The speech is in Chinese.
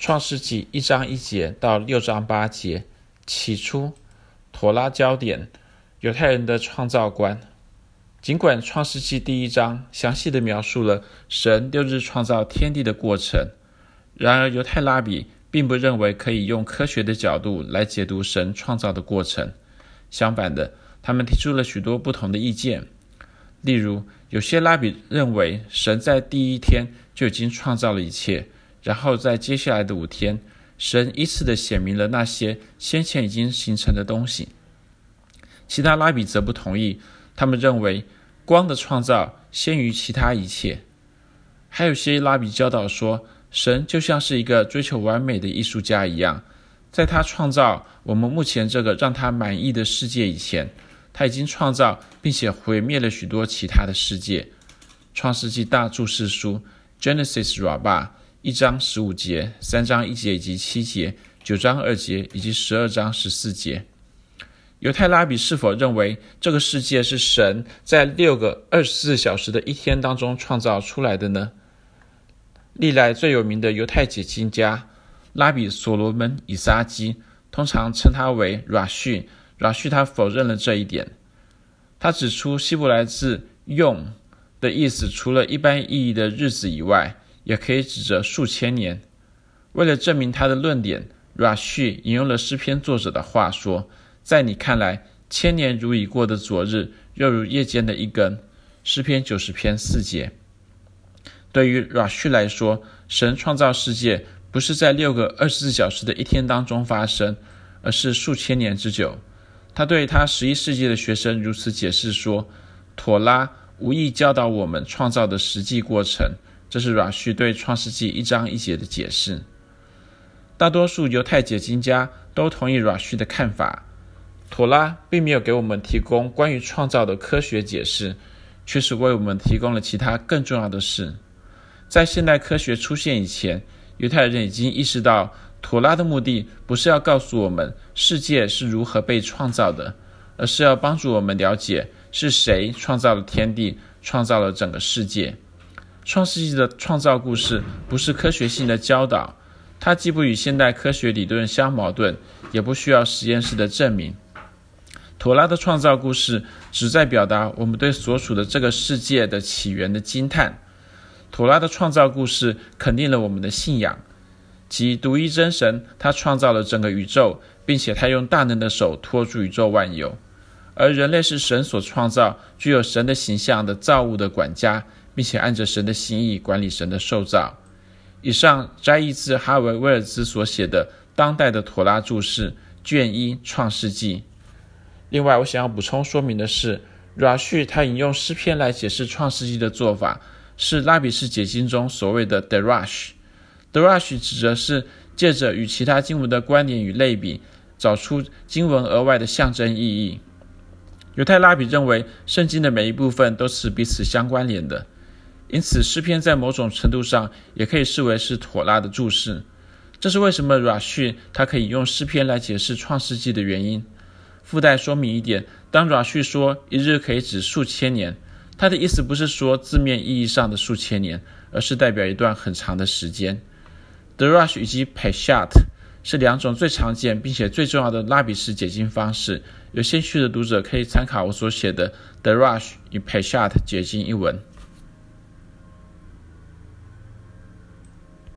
创世纪一章一节到六章八节，起初，妥拉焦点，犹太人的创造观。尽管创世纪第一章详细地描述了神六日创造天地的过程，然而犹太拉比并不认为可以用科学的角度来解读神创造的过程。相反的，他们提出了许多不同的意见。例如，有些拉比认为神在第一天就已经创造了一切。然后在接下来的五天，神依次的显明了那些先前已经形成的东西。其他拉比则不同意，他们认为光的创造先于其他一切。还有些拉比教导说，神就像是一个追求完美的艺术家一样，在他创造我们目前这个让他满意的世界以前，他已经创造并且毁灭了许多其他的世界。创世纪大注释书 Genesis Rabba 一章十五节，三章一节以及七节，九章二节以及十二章十四节。犹太拉比是否认为这个世界是神在六个二十四小时的一天当中创造出来的呢？历来最有名的犹太解经家拉比所罗门以撒基，通常称他为 Rashi。Rashi 他否认了这一点。他指出希伯来字用的意思，除了一般意义的日子以外，也可以指着数千年。为了证明他的论点，Rashi 引用了诗篇作者的话说：“在你看来，千年如已过的昨日，又如夜间的一更。”诗篇九十篇四节。对于 Rashi 来说，神创造世界不是在六个二十四小时的一天当中发生，而是数千年之久。他对他十一世纪的学生如此解释说：“妥拉无意教导我们创造的实际过程。”这是阮旭对创世纪一章一节的解释。大多数犹太解经家都同意阮旭的看法。妥拉并没有给我们提供关于创造的科学解释，却是为我们提供了其他更重要的事。在现代科学出现以前，犹太人已经意识到，妥拉的目的不是要告诉我们世界是如何被创造的，而是要帮助我们了解是谁创造了天地，创造了整个世界。创世纪的创造故事不是科学性的教导，它既不与现代科学理论相矛盾，也不需要实验室的证明。妥拉的创造故事旨在表达我们对所处的这个世界的起源的惊叹。妥拉的创造故事肯定了我们的信仰，即独一真神，他创造了整个宇宙，并且他用大能的手托住宇宙万有，而人类是神所创造、具有神的形象的造物的管家。并且按着神的心意管理神的受造。以上摘译自哈维·威尔兹所写的《当代的妥拉注释》卷一《创世纪》。另外，我想要补充说明的是，Rashi 他引用诗篇来解释创世纪的做法，是拉比式解经中所谓的 Darash。Darash 指的是借着与其他经文的关联与类比，找出经文额外的象征意义。犹太拉比认为，圣经的每一部分都是彼此相关联的。因此，诗篇在某种程度上也可以视为是妥拉的注释。这是为什么 Rashi 他可以用诗篇来解释创世纪的原因。附带说明一点：当 Rashi 说一日可以指数千年，他的意思不是说字面意义上的数千年，而是代表一段很长的时间。The rush 以及 Peshat 是两种最常见并且最重要的拉比式解经方式。有兴趣的读者可以参考我所写的 The Rush 与 Peshat 解经一文。